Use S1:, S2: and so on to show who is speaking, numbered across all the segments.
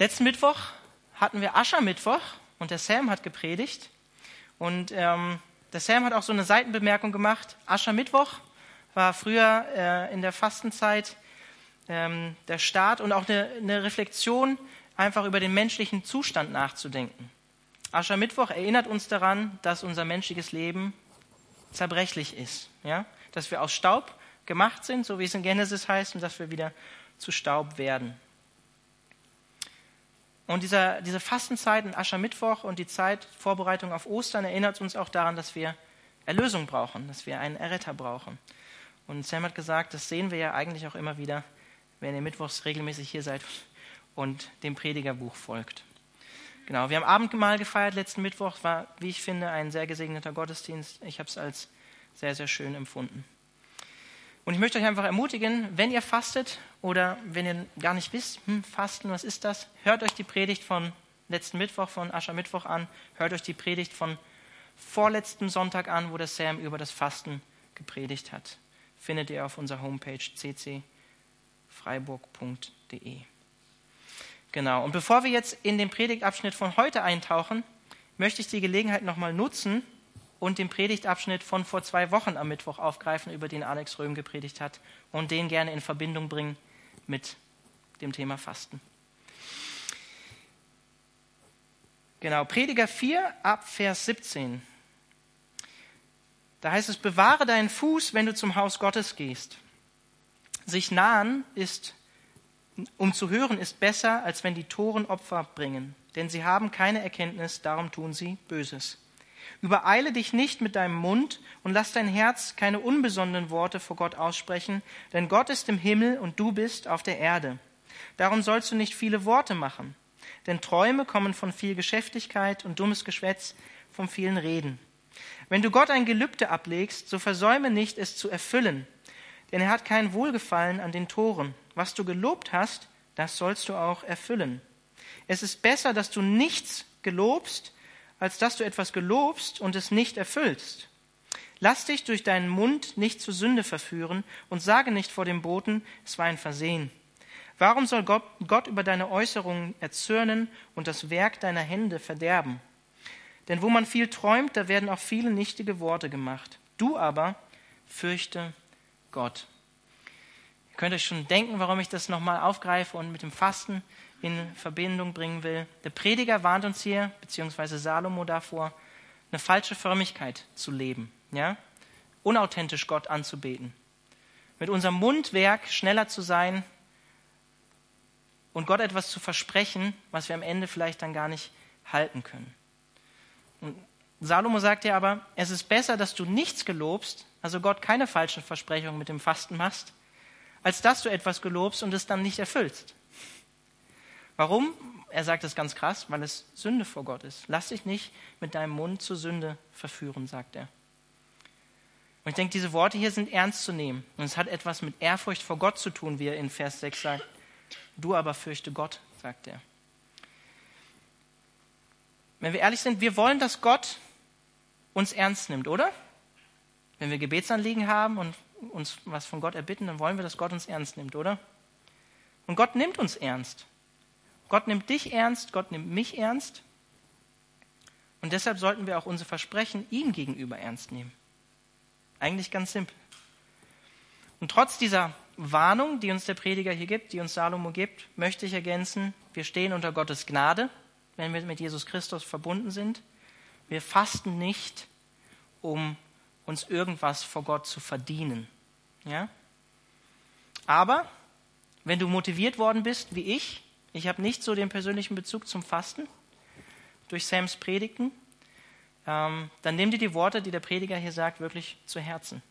S1: Letzten Mittwoch hatten wir Aschermittwoch und der Sam hat gepredigt. Und ähm, der Sam hat auch so eine Seitenbemerkung gemacht. Aschermittwoch war früher äh, in der Fastenzeit ähm, der Start und auch eine, eine Reflexion, einfach über den menschlichen Zustand nachzudenken. Aschermittwoch erinnert uns daran, dass unser menschliches Leben zerbrechlich ist. Ja? Dass wir aus Staub gemacht sind, so wie es in Genesis heißt, und dass wir wieder zu Staub werden. Und dieser, diese Fastenzeit in Aschermittwoch und die Zeit Vorbereitung auf Ostern erinnert uns auch daran, dass wir Erlösung brauchen, dass wir einen Erretter brauchen. Und Sam hat gesagt, das sehen wir ja eigentlich auch immer wieder, wenn ihr mittwochs regelmäßig hier seid und dem Predigerbuch folgt. Genau, wir haben Abendmahl gefeiert letzten Mittwoch, war, wie ich finde, ein sehr gesegneter Gottesdienst. Ich habe es als sehr, sehr schön empfunden. Und ich möchte euch einfach ermutigen, wenn ihr fastet oder wenn ihr gar nicht wisst, hm, Fasten, was ist das? Hört euch die Predigt von letzten Mittwoch, von Aschermittwoch an. Hört euch die Predigt von vorletzten Sonntag an, wo der Sam über das Fasten gepredigt hat. Findet ihr auf unserer Homepage ccfreiburg.de. Genau. Und bevor wir jetzt in den Predigtabschnitt von heute eintauchen, möchte ich die Gelegenheit nochmal nutzen, und den Predigtabschnitt von vor zwei Wochen am Mittwoch aufgreifen, über den Alex Röhm gepredigt hat und den gerne in Verbindung bringen mit dem Thema Fasten. Genau, Prediger 4 ab Vers 17. Da heißt es, bewahre deinen Fuß, wenn du zum Haus Gottes gehst. Sich nahen ist, um zu hören, ist besser, als wenn die Toren Opfer bringen, denn sie haben keine Erkenntnis, darum tun sie Böses. Übereile dich nicht mit deinem Mund und lass dein Herz keine unbesonnenen Worte vor Gott aussprechen, denn Gott ist im Himmel und du bist auf der Erde. Darum sollst du nicht viele Worte machen, denn Träume kommen von viel Geschäftigkeit und dummes Geschwätz vom vielen Reden. Wenn du Gott ein Gelübde ablegst, so versäume nicht, es zu erfüllen, denn er hat kein Wohlgefallen an den Toren. Was du gelobt hast, das sollst du auch erfüllen. Es ist besser, dass du nichts gelobst, als dass du etwas gelobst und es nicht erfüllst. Lass dich durch deinen Mund nicht zur Sünde verführen und sage nicht vor dem Boten, es war ein Versehen. Warum soll Gott, Gott über deine Äußerungen erzürnen und das Werk deiner Hände verderben? Denn wo man viel träumt, da werden auch viele nichtige Worte gemacht. Du aber fürchte Gott. Ihr könnt euch schon denken, warum ich das nochmal aufgreife und mit dem Fasten in Verbindung bringen will. Der Prediger warnt uns hier, beziehungsweise Salomo davor, eine falsche Förmigkeit zu leben, ja? unauthentisch Gott anzubeten, mit unserem Mundwerk schneller zu sein und Gott etwas zu versprechen, was wir am Ende vielleicht dann gar nicht halten können. Und Salomo sagt ja aber, es ist besser, dass du nichts gelobst, also Gott keine falschen Versprechungen mit dem Fasten machst, als dass du etwas gelobst und es dann nicht erfüllst. Warum? Er sagt es ganz krass, weil es Sünde vor Gott ist. Lass dich nicht mit deinem Mund zur Sünde verführen, sagt er. Und ich denke, diese Worte hier sind ernst zu nehmen. Und es hat etwas mit Ehrfurcht vor Gott zu tun, wie er in Vers 6 sagt. Du aber fürchte Gott, sagt er. Wenn wir ehrlich sind, wir wollen, dass Gott uns ernst nimmt, oder? Wenn wir Gebetsanliegen haben und uns was von Gott erbitten, dann wollen wir, dass Gott uns ernst nimmt, oder? Und Gott nimmt uns ernst. Gott nimmt dich ernst, Gott nimmt mich ernst. Und deshalb sollten wir auch unsere Versprechen ihm gegenüber ernst nehmen. Eigentlich ganz simpel. Und trotz dieser Warnung, die uns der Prediger hier gibt, die uns Salomo gibt, möchte ich ergänzen, wir stehen unter Gottes Gnade, wenn wir mit Jesus Christus verbunden sind. Wir fasten nicht, um uns irgendwas vor Gott zu verdienen. Ja? Aber wenn du motiviert worden bist, wie ich, ich habe nicht so den persönlichen Bezug zum Fasten durch Sams Predigten. Ähm, dann nimm dir die Worte, die der Prediger hier sagt, wirklich zu Herzen.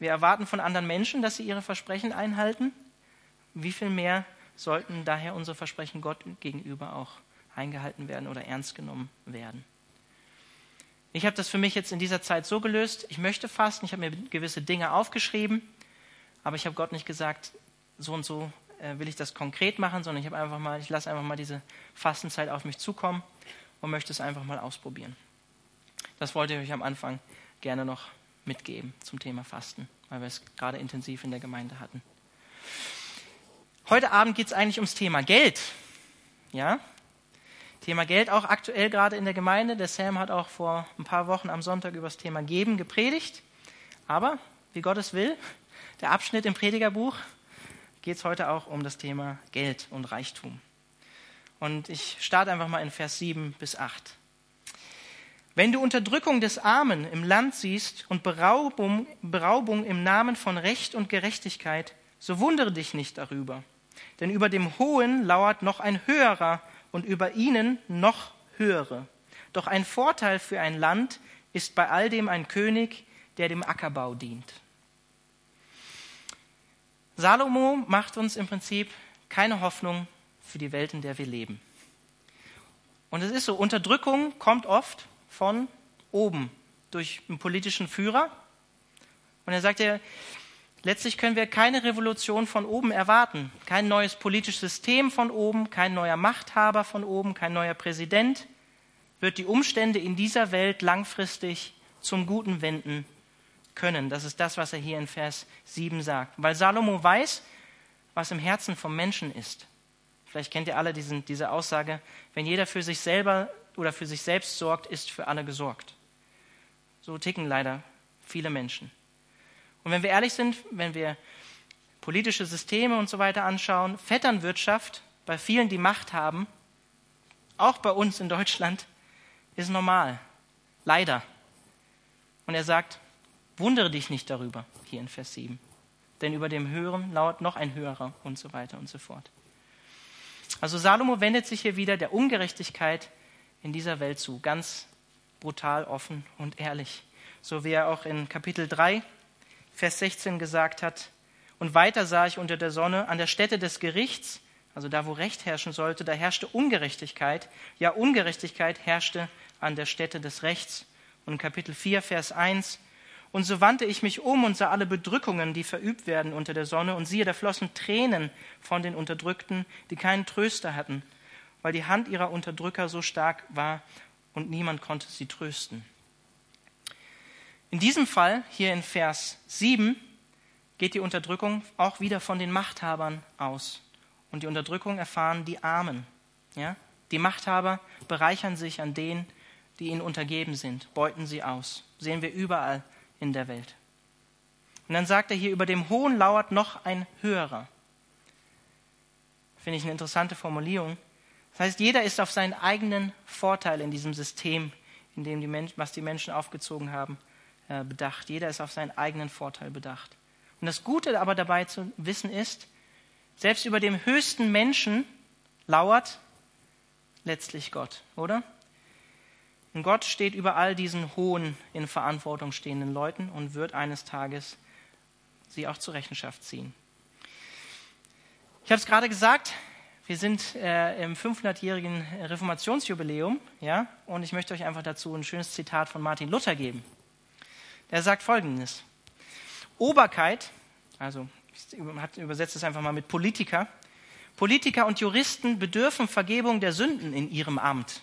S1: Wir erwarten von anderen Menschen, dass sie ihre Versprechen einhalten. Wie viel mehr sollten daher unsere Versprechen Gott gegenüber auch eingehalten werden oder ernst genommen werden? Ich habe das für mich jetzt in dieser Zeit so gelöst, ich möchte fasten, ich habe mir gewisse Dinge aufgeschrieben, aber ich habe Gott nicht gesagt, so und so äh, will ich das konkret machen, sondern ich habe einfach mal, ich lasse einfach mal diese Fastenzeit auf mich zukommen und möchte es einfach mal ausprobieren. Das wollte ich euch am Anfang gerne noch mitgeben zum Thema Fasten, weil wir es gerade intensiv in der Gemeinde hatten. Heute Abend geht es eigentlich ums Thema Geld. ja. Thema Geld auch aktuell gerade in der Gemeinde. Der Sam hat auch vor ein paar Wochen am Sonntag über das Thema Geben gepredigt. Aber, wie Gott es will, der Abschnitt im Predigerbuch geht es heute auch um das Thema Geld und Reichtum. Und ich starte einfach mal in Vers 7 bis 8. Wenn du Unterdrückung des Armen im Land siehst und Beraubung, Beraubung im Namen von Recht und Gerechtigkeit, so wundere dich nicht darüber. Denn über dem Hohen lauert noch ein höherer und über ihnen noch höhere. Doch ein Vorteil für ein Land ist bei all dem ein König, der dem Ackerbau dient. Salomo macht uns im Prinzip keine Hoffnung für die Welt, in der wir leben. Und es ist so, Unterdrückung kommt oft von oben durch einen politischen Führer. Und er sagt ja, letztlich können wir keine Revolution von oben erwarten. Kein neues politisches System von oben, kein neuer Machthaber von oben, kein neuer Präsident wird die Umstände in dieser Welt langfristig zum Guten wenden können. Das ist das, was er hier in Vers 7 sagt. Weil Salomo weiß, was im Herzen vom Menschen ist. Vielleicht kennt ihr alle diesen, diese Aussage, wenn jeder für sich selber oder für sich selbst sorgt, ist für alle gesorgt. So ticken leider viele Menschen. Und wenn wir ehrlich sind, wenn wir politische Systeme und so weiter anschauen, Vetternwirtschaft bei vielen, die Macht haben, auch bei uns in Deutschland, ist normal. Leider. Und er sagt, wundere dich nicht darüber, hier in Vers 7. Denn über dem Höheren lauert noch ein Höherer und so weiter und so fort. Also Salomo wendet sich hier wieder der Ungerechtigkeit in dieser Welt zu. Ganz brutal, offen und ehrlich. So wie er auch in Kapitel 3, Vers 16 gesagt hat. Und weiter sah ich unter der Sonne an der Stätte des Gerichts, also da, wo Recht herrschen sollte, da herrschte Ungerechtigkeit. Ja, Ungerechtigkeit herrschte an der Stätte des Rechts. Und in Kapitel 4, Vers 1, und so wandte ich mich um und sah alle Bedrückungen, die verübt werden unter der Sonne, und siehe, da flossen Tränen von den Unterdrückten, die keinen Tröster hatten, weil die Hand ihrer Unterdrücker so stark war und niemand konnte sie trösten. In diesem Fall, hier in Vers 7, geht die Unterdrückung auch wieder von den Machthabern aus. Und die Unterdrückung erfahren die Armen. Ja? Die Machthaber bereichern sich an denen, die ihnen untergeben sind, beuten sie aus. Sehen wir überall in der Welt. Und dann sagt er hier, über dem Hohen lauert noch ein Höherer. Finde ich eine interessante Formulierung. Das heißt, jeder ist auf seinen eigenen Vorteil in diesem System, in dem die Menschen, was die Menschen aufgezogen haben, äh, bedacht. Jeder ist auf seinen eigenen Vorteil bedacht. Und das Gute aber dabei zu wissen ist, selbst über dem höchsten Menschen lauert letztlich Gott, oder? Und Gott steht über all diesen hohen, in Verantwortung stehenden Leuten und wird eines Tages sie auch zur Rechenschaft ziehen. Ich habe es gerade gesagt, wir sind äh, im 500-jährigen Reformationsjubiläum, ja, und ich möchte euch einfach dazu ein schönes Zitat von Martin Luther geben. Der sagt Folgendes: Oberkeit, also ich übersetze es einfach mal mit Politiker. Politiker und Juristen bedürfen Vergebung der Sünden in ihrem Amt.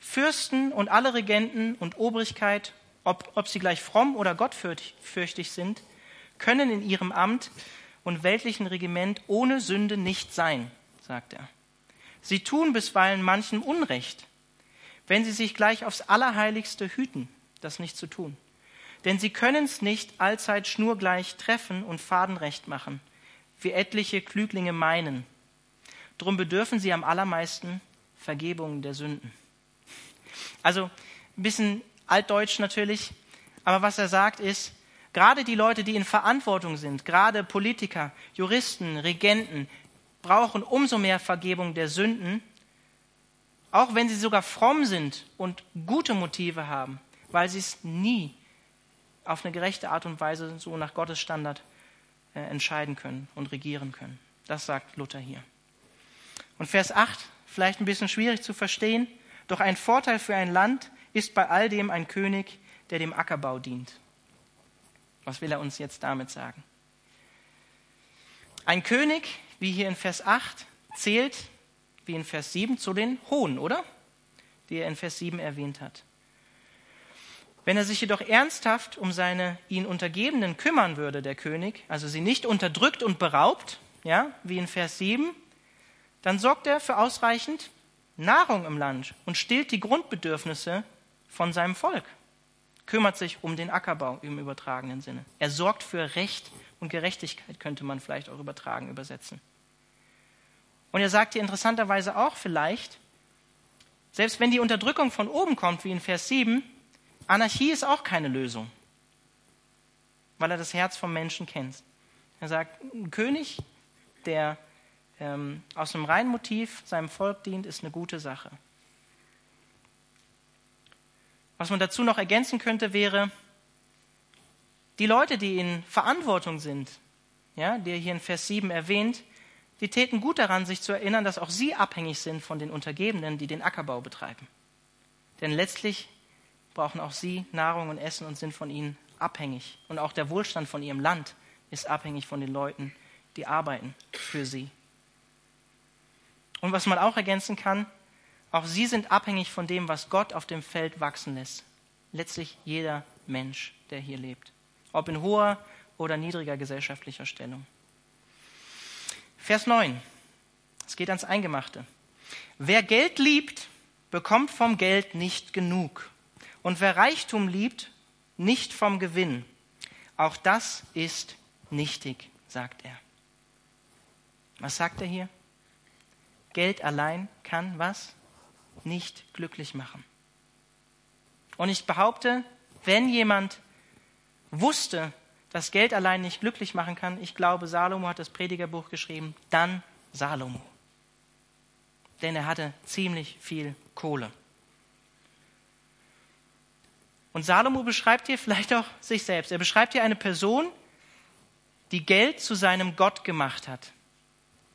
S1: Fürsten und alle Regenten und Obrigkeit, ob, ob sie gleich fromm oder gottfürchtig sind, können in ihrem Amt und weltlichen Regiment ohne Sünde nicht sein sagt er. Sie tun bisweilen manchem Unrecht, wenn sie sich gleich aufs Allerheiligste hüten, das nicht zu tun. Denn sie können es nicht allzeit schnurgleich treffen und fadenrecht machen, wie etliche Klüglinge meinen. Drum bedürfen sie am allermeisten Vergebung der Sünden. Also ein bisschen altdeutsch natürlich, aber was er sagt ist, gerade die Leute, die in Verantwortung sind, gerade Politiker, Juristen, Regenten, brauchen umso mehr Vergebung der Sünden, auch wenn sie sogar fromm sind und gute Motive haben, weil sie es nie auf eine gerechte Art und Weise so nach Gottes Standard äh, entscheiden können und regieren können. Das sagt Luther hier. Und Vers 8, vielleicht ein bisschen schwierig zu verstehen, doch ein Vorteil für ein Land ist bei all dem ein König, der dem Ackerbau dient. Was will er uns jetzt damit sagen? Ein König, wie hier in Vers 8, zählt, wie in Vers 7, zu den Hohen, oder? Die er in Vers 7 erwähnt hat. Wenn er sich jedoch ernsthaft um seine ihn Untergebenen kümmern würde, der König, also sie nicht unterdrückt und beraubt, ja, wie in Vers 7, dann sorgt er für ausreichend Nahrung im Land und stillt die Grundbedürfnisse von seinem Volk, kümmert sich um den Ackerbau im übertragenen Sinne. Er sorgt für Recht und Gerechtigkeit, könnte man vielleicht auch übertragen übersetzen. Und er sagt hier interessanterweise auch vielleicht, selbst wenn die Unterdrückung von oben kommt, wie in Vers 7, Anarchie ist auch keine Lösung, weil er das Herz vom Menschen kennt. Er sagt, ein König, der ähm, aus einem reinen Motiv seinem Volk dient, ist eine gute Sache. Was man dazu noch ergänzen könnte, wäre, die Leute, die in Verantwortung sind, ja, die er hier in Vers 7 erwähnt, die täten gut daran, sich zu erinnern, dass auch sie abhängig sind von den Untergebenen, die den Ackerbau betreiben. Denn letztlich brauchen auch sie Nahrung und Essen und sind von ihnen abhängig. Und auch der Wohlstand von ihrem Land ist abhängig von den Leuten, die arbeiten für sie. Und was man auch ergänzen kann, auch sie sind abhängig von dem, was Gott auf dem Feld wachsen lässt. Letztlich jeder Mensch, der hier lebt. Ob in hoher oder niedriger gesellschaftlicher Stellung. Vers 9. Es geht ans Eingemachte. Wer Geld liebt, bekommt vom Geld nicht genug. Und wer Reichtum liebt, nicht vom Gewinn. Auch das ist nichtig, sagt er. Was sagt er hier? Geld allein kann was? Nicht glücklich machen. Und ich behaupte, wenn jemand wusste, dass Geld allein nicht glücklich machen kann, ich glaube, Salomo hat das Predigerbuch geschrieben, dann Salomo. Denn er hatte ziemlich viel Kohle. Und Salomo beschreibt hier vielleicht auch sich selbst. Er beschreibt hier eine Person, die Geld zu seinem Gott gemacht hat,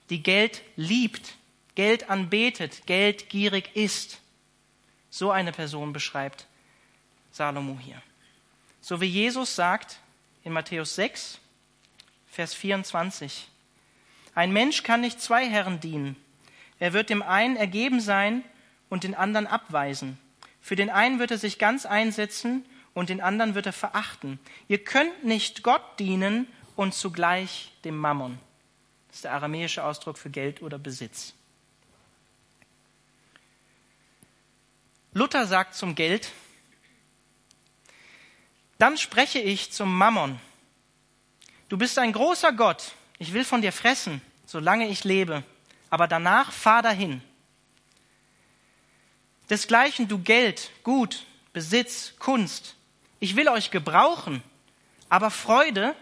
S1: die Geld liebt, Geld anbetet, Geld gierig ist. So eine Person beschreibt Salomo hier. So wie Jesus sagt in Matthäus 6, Vers 24, ein Mensch kann nicht zwei Herren dienen. Er wird dem einen ergeben sein und den anderen abweisen. Für den einen wird er sich ganz einsetzen und den anderen wird er verachten. Ihr könnt nicht Gott dienen und zugleich dem Mammon. Das ist der aramäische Ausdruck für Geld oder Besitz. Luther sagt zum Geld, dann spreche ich zum Mammon. Du bist ein großer Gott, ich will von dir fressen, solange ich lebe, aber danach fahr dahin. Desgleichen du Geld, Gut, Besitz, Kunst, ich will euch gebrauchen, aber Freude,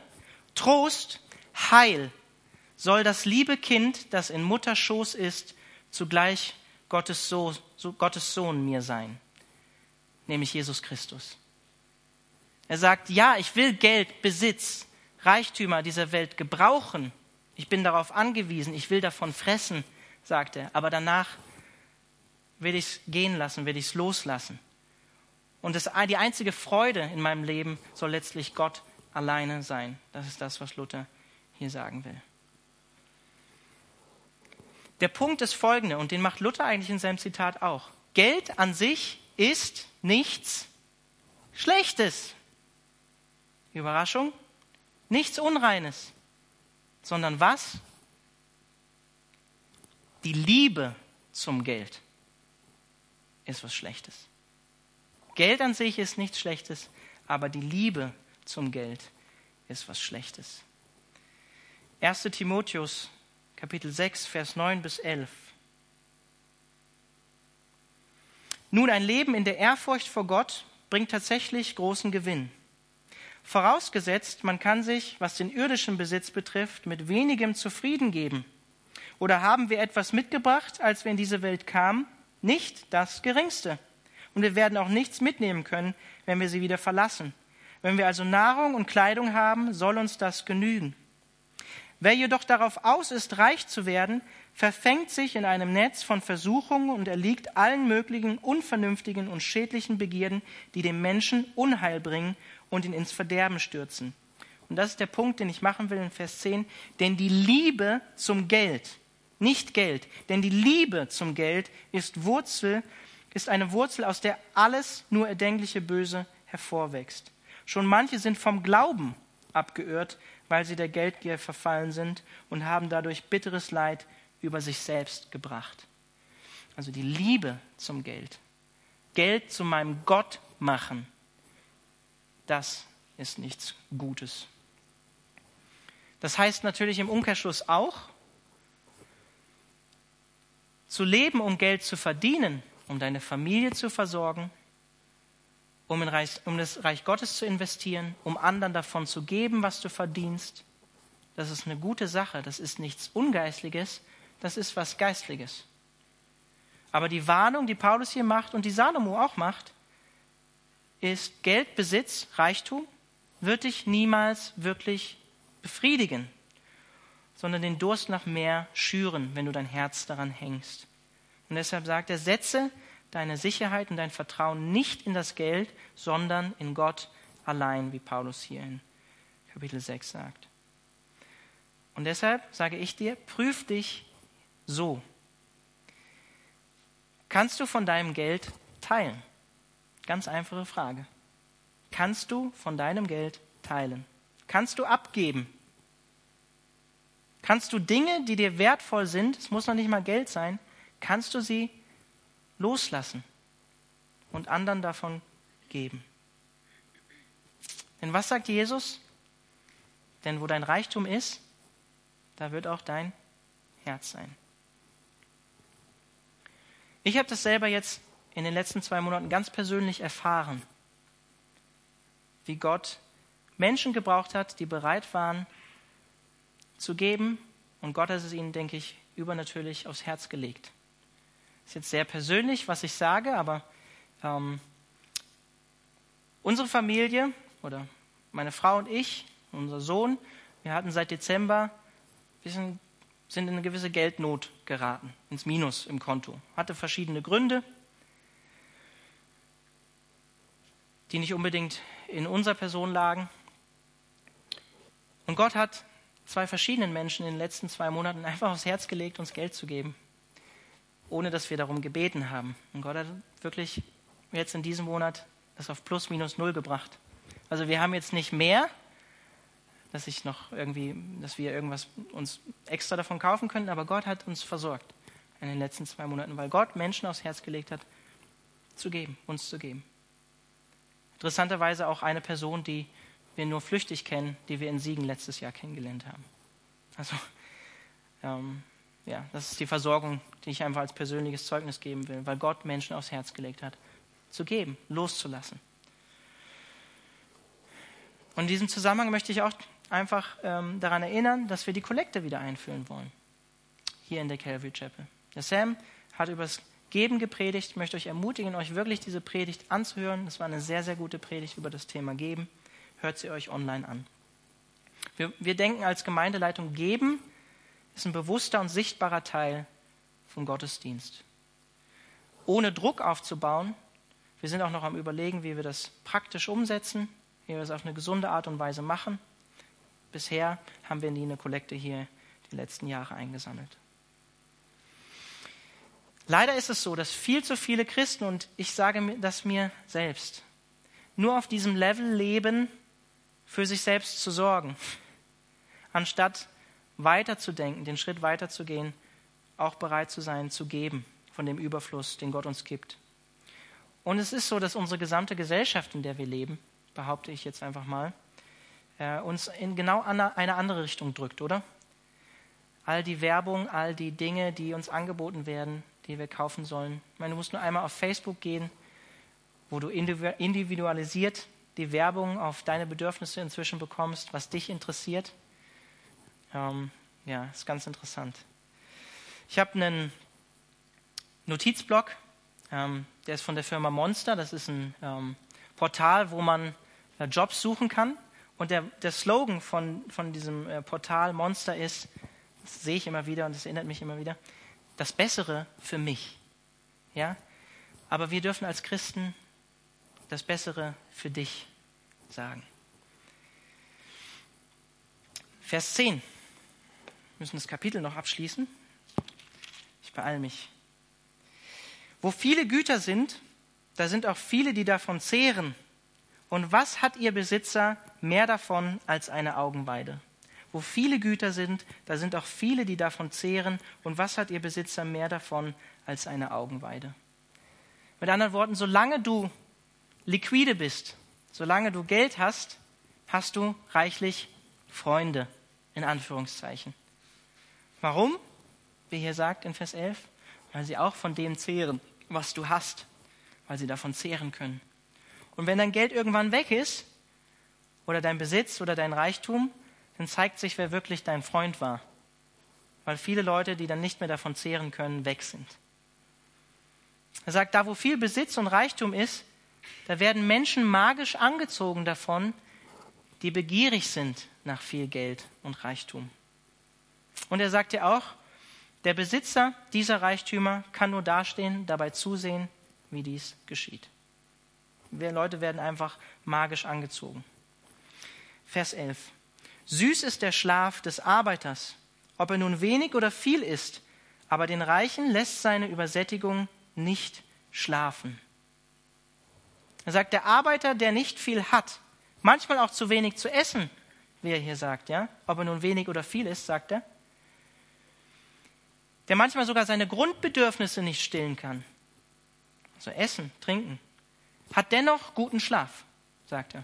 S1: Trost, Heil. Soll das liebe Kind, das in Mutterschoß ist, zugleich Gottes Sohn, Gottes Sohn mir sein, nämlich Jesus Christus. Er sagt, ja, ich will Geld, Besitz, Reichtümer dieser Welt gebrauchen. Ich bin darauf angewiesen, ich will davon fressen, sagt er. Aber danach will ich es gehen lassen, will ich es loslassen. Und das, die einzige Freude in meinem Leben soll letztlich Gott alleine sein. Das ist das, was Luther hier sagen will. Der Punkt ist folgender, und den macht Luther eigentlich in seinem Zitat auch. Geld an sich ist nichts Schlechtes. Überraschung? Nichts Unreines, sondern was? Die Liebe zum Geld ist was Schlechtes. Geld an sich ist nichts Schlechtes, aber die Liebe zum Geld ist was Schlechtes. 1. Timotheus Kapitel 6, Vers 9 bis 11. Nun, ein Leben in der Ehrfurcht vor Gott bringt tatsächlich großen Gewinn. Vorausgesetzt, man kann sich, was den irdischen Besitz betrifft, mit wenigem zufrieden geben. Oder haben wir etwas mitgebracht, als wir in diese Welt kamen? Nicht das Geringste. Und wir werden auch nichts mitnehmen können, wenn wir sie wieder verlassen. Wenn wir also Nahrung und Kleidung haben, soll uns das genügen. Wer jedoch darauf aus ist, reich zu werden, verfängt sich in einem Netz von Versuchungen und erliegt allen möglichen unvernünftigen und schädlichen Begierden, die dem Menschen Unheil bringen und ihn ins Verderben stürzen. Und das ist der Punkt, den ich machen will in Vers 10. Denn die Liebe zum Geld, nicht Geld, denn die Liebe zum Geld ist Wurzel, ist eine Wurzel, aus der alles nur erdenkliche Böse hervorwächst. Schon manche sind vom Glauben abgeirrt, weil sie der Geldgier verfallen sind und haben dadurch bitteres Leid über sich selbst gebracht. Also die Liebe zum Geld. Geld zu meinem Gott machen. Das ist nichts Gutes. Das heißt natürlich im Umkehrschluss auch, zu leben, um Geld zu verdienen, um deine Familie zu versorgen, um, Reich, um das Reich Gottes zu investieren, um anderen davon zu geben, was du verdienst. Das ist eine gute Sache. Das ist nichts Ungeistliches. Das ist was Geistliches. Aber die Warnung, die Paulus hier macht und die Salomo auch macht, ist Geld, Besitz, Reichtum wird dich niemals wirklich befriedigen, sondern den Durst nach mehr schüren, wenn du dein Herz daran hängst. Und deshalb sagt er, setze deine Sicherheit und dein Vertrauen nicht in das Geld, sondern in Gott allein, wie Paulus hier in Kapitel 6 sagt. Und deshalb sage ich dir, prüf dich so. Kannst du von deinem Geld teilen? Ganz einfache Frage. Kannst du von deinem Geld teilen? Kannst du abgeben? Kannst du Dinge, die dir wertvoll sind, es muss noch nicht mal Geld sein, kannst du sie loslassen und anderen davon geben? Denn was sagt Jesus? Denn wo dein Reichtum ist, da wird auch dein Herz sein. Ich habe das selber jetzt in den letzten zwei Monaten ganz persönlich erfahren, wie Gott Menschen gebraucht hat, die bereit waren, zu geben. Und Gott hat es ihnen, denke ich, übernatürlich aufs Herz gelegt. Ist jetzt sehr persönlich, was ich sage, aber ähm, unsere Familie oder meine Frau und ich, unser Sohn, wir hatten seit Dezember, sind, sind in eine gewisse Geldnot geraten, ins Minus im Konto. Hatte verschiedene Gründe, die nicht unbedingt in unserer Person lagen. Und Gott hat zwei verschiedenen Menschen in den letzten zwei Monaten einfach aufs Herz gelegt, uns Geld zu geben, ohne dass wir darum gebeten haben. Und Gott hat wirklich jetzt in diesem Monat das auf plus minus null gebracht. Also wir haben jetzt nicht mehr, dass ich noch irgendwie, dass wir irgendwas uns extra davon kaufen könnten, aber Gott hat uns versorgt in den letzten zwei Monaten, weil Gott Menschen aufs Herz gelegt hat, zu geben, uns zu geben. Interessanterweise auch eine Person, die wir nur flüchtig kennen, die wir in Siegen letztes Jahr kennengelernt haben. Also, ähm, ja, das ist die Versorgung, die ich einfach als persönliches Zeugnis geben will, weil Gott Menschen aufs Herz gelegt hat, zu geben, loszulassen. Und in diesem Zusammenhang möchte ich auch einfach ähm, daran erinnern, dass wir die Kollekte wieder einführen wollen, hier in der Calvary Chapel. Der Sam hat über das Geben gepredigt. Ich möchte euch ermutigen, euch wirklich diese Predigt anzuhören. Das war eine sehr, sehr gute Predigt über das Thema Geben hört sie euch online an. Wir, wir denken als Gemeindeleitung, geben ist ein bewusster und sichtbarer Teil vom Gottesdienst. Ohne Druck aufzubauen. Wir sind auch noch am Überlegen, wie wir das praktisch umsetzen, wie wir das auf eine gesunde Art und Weise machen. Bisher haben wir nie eine Kollekte hier die letzten Jahre eingesammelt. Leider ist es so, dass viel zu viele Christen, und ich sage das mir selbst, nur auf diesem Level leben, für sich selbst zu sorgen, anstatt weiterzudenken, den Schritt weiterzugehen, auch bereit zu sein, zu geben von dem Überfluss, den Gott uns gibt. Und es ist so, dass unsere gesamte Gesellschaft, in der wir leben, behaupte ich jetzt einfach mal, äh, uns in genau eine andere Richtung drückt, oder? All die Werbung, all die Dinge, die uns angeboten werden, die wir kaufen sollen. Ich meine, du musst nur einmal auf Facebook gehen, wo du individualisiert die Werbung auf deine Bedürfnisse inzwischen bekommst, was dich interessiert. Ähm, ja, ist ganz interessant. Ich habe einen Notizblock, ähm, der ist von der Firma Monster. Das ist ein ähm, Portal, wo man äh, Jobs suchen kann. Und der, der Slogan von, von diesem äh, Portal Monster ist, das sehe ich immer wieder und das erinnert mich immer wieder, das Bessere für mich. Ja? Aber wir dürfen als Christen das Bessere für dich sagen. Vers 10. Müssen das Kapitel noch abschließen. Ich beeile mich. Wo viele Güter sind, da sind auch viele, die davon zehren. Und was hat ihr Besitzer mehr davon als eine Augenweide? Wo viele Güter sind, da sind auch viele, die davon zehren. Und was hat ihr Besitzer mehr davon als eine Augenweide? Mit anderen Worten, solange du liquide bist, solange du Geld hast, hast du reichlich Freunde, in Anführungszeichen. Warum? Wie hier sagt in Vers 11, weil sie auch von dem zehren, was du hast, weil sie davon zehren können. Und wenn dein Geld irgendwann weg ist, oder dein Besitz oder dein Reichtum, dann zeigt sich, wer wirklich dein Freund war. Weil viele Leute, die dann nicht mehr davon zehren können, weg sind. Er sagt, da wo viel Besitz und Reichtum ist, da werden Menschen magisch angezogen davon, die begierig sind nach viel Geld und Reichtum. Und er sagt ja auch, der Besitzer dieser Reichtümer kann nur dastehen, dabei zusehen, wie dies geschieht. Wir Leute werden einfach magisch angezogen. Vers 11. Süß ist der Schlaf des Arbeiters, ob er nun wenig oder viel ist, aber den Reichen lässt seine Übersättigung nicht schlafen. Er sagt, der Arbeiter, der nicht viel hat, manchmal auch zu wenig zu essen, wie er hier sagt, ja, ob er nun wenig oder viel ist, sagt er, der manchmal sogar seine Grundbedürfnisse nicht stillen kann, also essen, trinken, hat dennoch guten Schlaf, sagt er.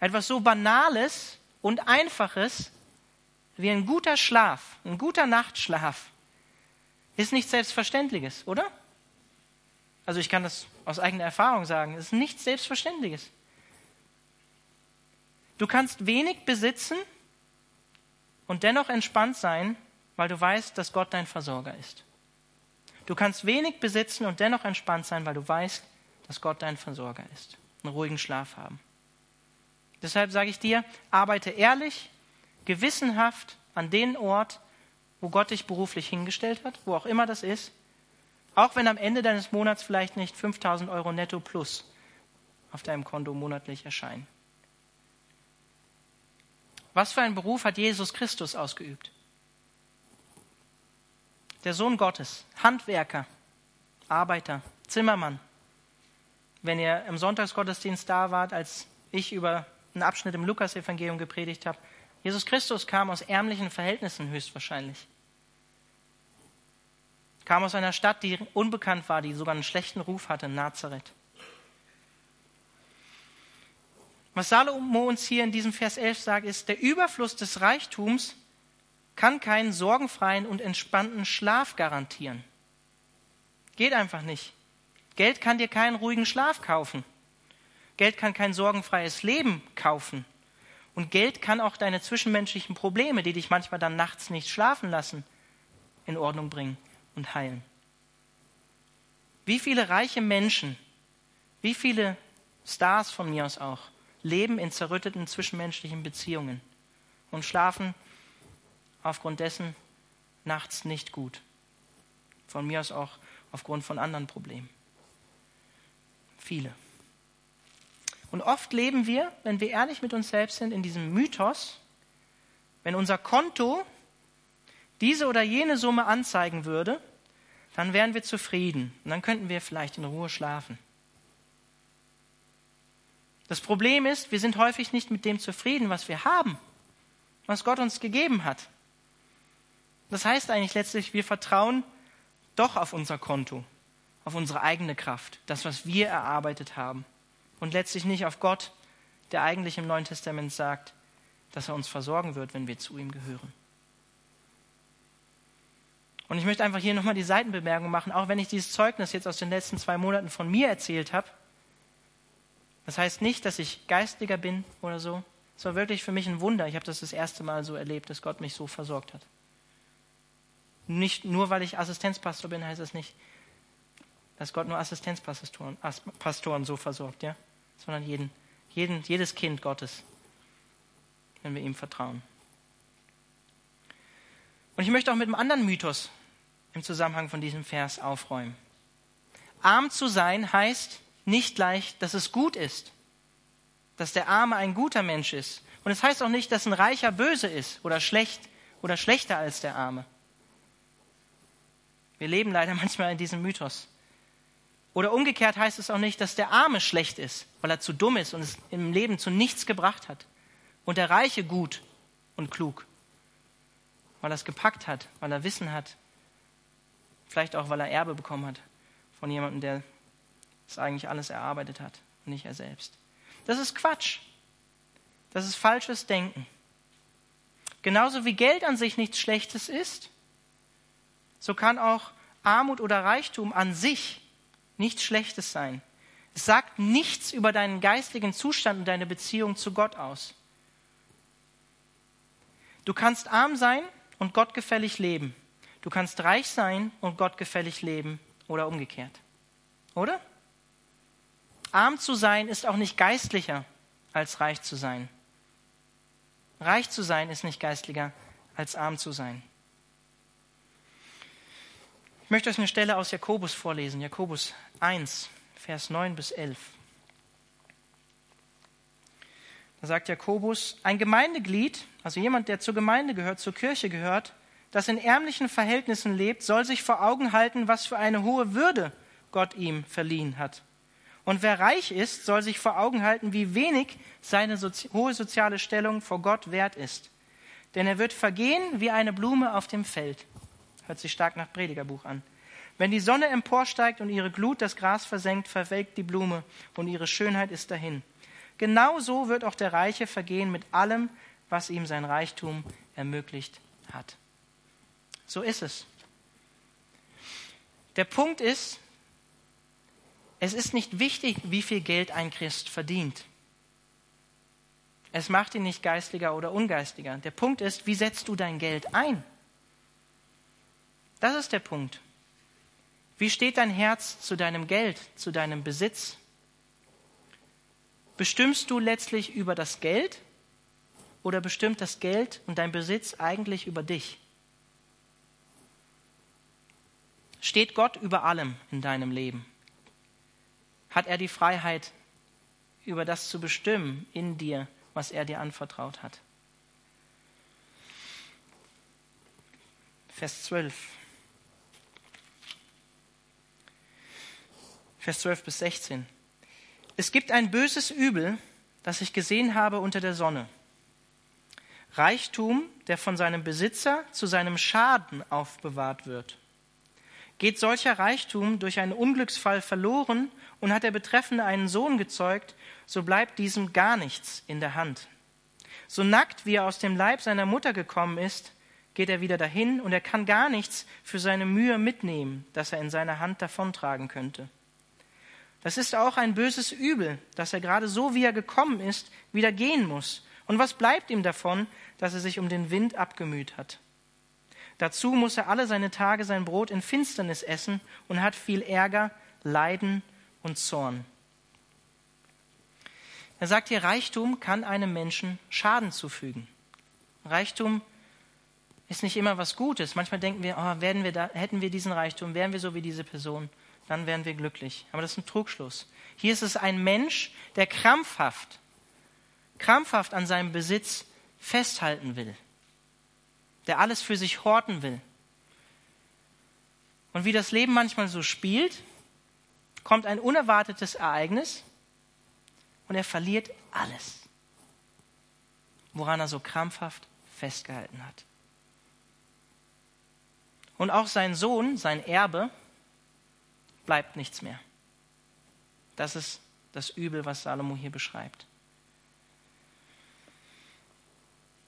S1: Etwas so Banales und Einfaches wie ein guter Schlaf, ein guter Nachtschlaf, ist nichts Selbstverständliches, oder? Also ich kann das aus eigener Erfahrung sagen, es ist nichts Selbstverständliches. Du kannst wenig besitzen und dennoch entspannt sein, weil du weißt, dass Gott dein Versorger ist. Du kannst wenig besitzen und dennoch entspannt sein, weil du weißt, dass Gott dein Versorger ist. Einen ruhigen Schlaf haben. Deshalb sage ich dir, arbeite ehrlich, gewissenhaft an den Ort, wo Gott dich beruflich hingestellt hat, wo auch immer das ist, auch wenn am Ende deines Monats vielleicht nicht 5000 Euro netto plus auf deinem Konto monatlich erscheinen. Was für einen Beruf hat Jesus Christus ausgeübt? Der Sohn Gottes, Handwerker, Arbeiter, Zimmermann. Wenn ihr im Sonntagsgottesdienst da wart, als ich über einen Abschnitt im Lukasevangelium gepredigt habe, Jesus Christus kam aus ärmlichen Verhältnissen höchstwahrscheinlich kam aus einer Stadt, die unbekannt war, die sogar einen schlechten Ruf hatte, Nazareth. Was Salomo uns hier in diesem Vers 11 sagt, ist, der Überfluss des Reichtums kann keinen sorgenfreien und entspannten Schlaf garantieren. Geht einfach nicht. Geld kann dir keinen ruhigen Schlaf kaufen. Geld kann kein sorgenfreies Leben kaufen. Und Geld kann auch deine zwischenmenschlichen Probleme, die dich manchmal dann nachts nicht schlafen lassen, in Ordnung bringen und heilen. Wie viele reiche Menschen, wie viele Stars von mir aus auch, leben in zerrütteten zwischenmenschlichen Beziehungen und schlafen aufgrund dessen nachts nicht gut. Von mir aus auch aufgrund von anderen Problemen. Viele. Und oft leben wir, wenn wir ehrlich mit uns selbst sind, in diesem Mythos, wenn unser Konto diese oder jene Summe anzeigen würde, dann wären wir zufrieden und dann könnten wir vielleicht in Ruhe schlafen. Das Problem ist, wir sind häufig nicht mit dem zufrieden, was wir haben, was Gott uns gegeben hat. Das heißt eigentlich letztlich, wir vertrauen doch auf unser Konto, auf unsere eigene Kraft, das, was wir erarbeitet haben. Und letztlich nicht auf Gott, der eigentlich im Neuen Testament sagt, dass er uns versorgen wird, wenn wir zu ihm gehören. Und ich möchte einfach hier nochmal die Seitenbemerkung machen, auch wenn ich dieses Zeugnis jetzt aus den letzten zwei Monaten von mir erzählt habe. Das heißt nicht, dass ich geistlicher bin oder so. Es war wirklich für mich ein Wunder. Ich habe das das erste Mal so erlebt, dass Gott mich so versorgt hat. Nicht nur, weil ich Assistenzpastor bin, heißt das nicht, dass Gott nur Assistenzpastoren Pastoren so versorgt, ja? sondern jeden, jeden, jedes Kind Gottes, wenn wir ihm vertrauen. Und ich möchte auch mit einem anderen Mythos im Zusammenhang von diesem Vers aufräumen. Arm zu sein heißt nicht gleich, dass es gut ist, dass der Arme ein guter Mensch ist. Und es heißt auch nicht, dass ein Reicher böse ist oder schlecht oder schlechter als der Arme. Wir leben leider manchmal in diesem Mythos. Oder umgekehrt heißt es auch nicht, dass der Arme schlecht ist, weil er zu dumm ist und es im Leben zu nichts gebracht hat. Und der Reiche gut, und klug. Weil er es gepackt hat, weil er Wissen hat. Vielleicht auch, weil er Erbe bekommen hat von jemandem, der es eigentlich alles erarbeitet hat und nicht er selbst. Das ist Quatsch. Das ist falsches Denken. Genauso wie Geld an sich nichts Schlechtes ist, so kann auch Armut oder Reichtum an sich nichts Schlechtes sein. Es sagt nichts über deinen geistigen Zustand und deine Beziehung zu Gott aus. Du kannst arm sein und gottgefällig leben. Du kannst reich sein und gottgefällig leben oder umgekehrt. Oder? Arm zu sein ist auch nicht geistlicher als reich zu sein. Reich zu sein ist nicht geistlicher als arm zu sein. Ich möchte euch eine Stelle aus Jakobus vorlesen, Jakobus 1, Vers 9 bis 11. Da sagt Jakobus, ein Gemeindeglied, also jemand, der zur Gemeinde gehört, zur Kirche gehört, das in ärmlichen Verhältnissen lebt, soll sich vor Augen halten, was für eine hohe Würde Gott ihm verliehen hat. Und wer reich ist, soll sich vor Augen halten, wie wenig seine sozi hohe soziale Stellung vor Gott wert ist. Denn er wird vergehen wie eine Blume auf dem Feld. Hört sich stark nach Predigerbuch an. Wenn die Sonne emporsteigt und ihre Glut das Gras versenkt, verwelkt die Blume und ihre Schönheit ist dahin. Genauso wird auch der Reiche vergehen mit allem, was ihm sein Reichtum ermöglicht hat. So ist es. Der Punkt ist, es ist nicht wichtig, wie viel Geld ein Christ verdient. Es macht ihn nicht geistlicher oder ungeistiger. Der Punkt ist, wie setzt du dein Geld ein? Das ist der Punkt. Wie steht dein Herz zu deinem Geld, zu deinem Besitz? Bestimmst du letztlich über das Geld oder bestimmt das Geld und dein Besitz eigentlich über dich? Steht Gott über allem in deinem Leben? hat er die Freiheit, über das zu bestimmen in dir, was er dir anvertraut hat. Vers 12. Vers 12 bis 16. Es gibt ein böses Übel, das ich gesehen habe unter der Sonne. Reichtum, der von seinem Besitzer zu seinem Schaden aufbewahrt wird. Geht solcher Reichtum durch einen Unglücksfall verloren und hat der Betreffende einen Sohn gezeugt, so bleibt diesem gar nichts in der Hand. So nackt wie er aus dem Leib seiner Mutter gekommen ist, geht er wieder dahin und er kann gar nichts für seine Mühe mitnehmen, das er in seiner Hand davontragen könnte. Das ist auch ein böses Übel, dass er gerade so, wie er gekommen ist, wieder gehen muss. Und was bleibt ihm davon, dass er sich um den Wind abgemüht hat? Dazu muss er alle seine Tage sein Brot in Finsternis essen und hat viel Ärger, Leiden und Zorn. Er sagt hier, Reichtum kann einem Menschen Schaden zufügen. Reichtum ist nicht immer was Gutes. Manchmal denken wir, oh, werden wir da, hätten wir diesen Reichtum, wären wir so wie diese Person, dann wären wir glücklich. Aber das ist ein Trugschluss. Hier ist es ein Mensch, der krampfhaft, krampfhaft an seinem Besitz festhalten will der alles für sich horten will. Und wie das Leben manchmal so spielt, kommt ein unerwartetes Ereignis und er verliert alles, woran er so krampfhaft festgehalten hat. Und auch sein Sohn, sein Erbe, bleibt nichts mehr. Das ist das Übel, was Salomo hier beschreibt.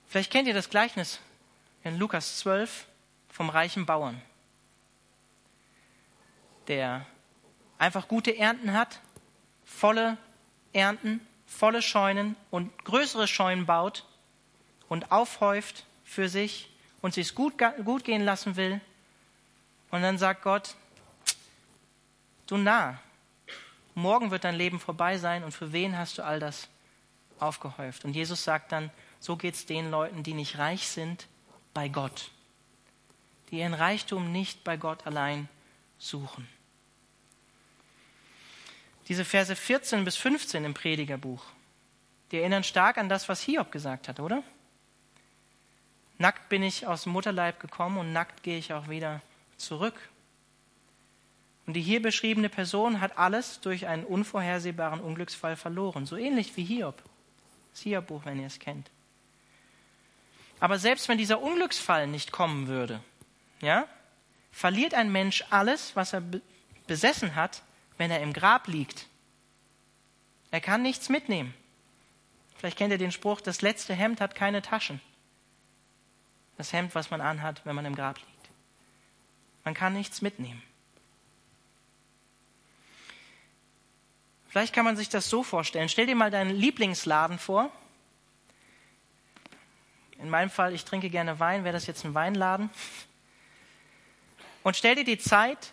S1: Vielleicht kennt ihr das Gleichnis in Lukas 12 vom reichen Bauern, der einfach gute Ernten hat, volle Ernten, volle Scheunen und größere Scheunen baut und aufhäuft für sich und sich gut, gut gehen lassen will. Und dann sagt Gott, du nah, morgen wird dein Leben vorbei sein und für wen hast du all das aufgehäuft? Und Jesus sagt dann, so geht es den Leuten, die nicht reich sind, bei Gott, die ihren Reichtum nicht bei Gott allein suchen. Diese Verse 14 bis 15 im Predigerbuch, die erinnern stark an das, was Hiob gesagt hat, oder? Nackt bin ich aus dem Mutterleib gekommen und nackt gehe ich auch wieder zurück. Und die hier beschriebene Person hat alles durch einen unvorhersehbaren Unglücksfall verloren, so ähnlich wie Hiob. Das Hiob-Buch, wenn ihr es kennt. Aber selbst wenn dieser Unglücksfall nicht kommen würde, ja, verliert ein Mensch alles, was er besessen hat, wenn er im Grab liegt. Er kann nichts mitnehmen. Vielleicht kennt ihr den Spruch, das letzte Hemd hat keine Taschen. Das Hemd, was man anhat, wenn man im Grab liegt. Man kann nichts mitnehmen. Vielleicht kann man sich das so vorstellen. Stell dir mal deinen Lieblingsladen vor. In meinem Fall, ich trinke gerne Wein, wäre das jetzt ein Weinladen. Und stell dir die Zeit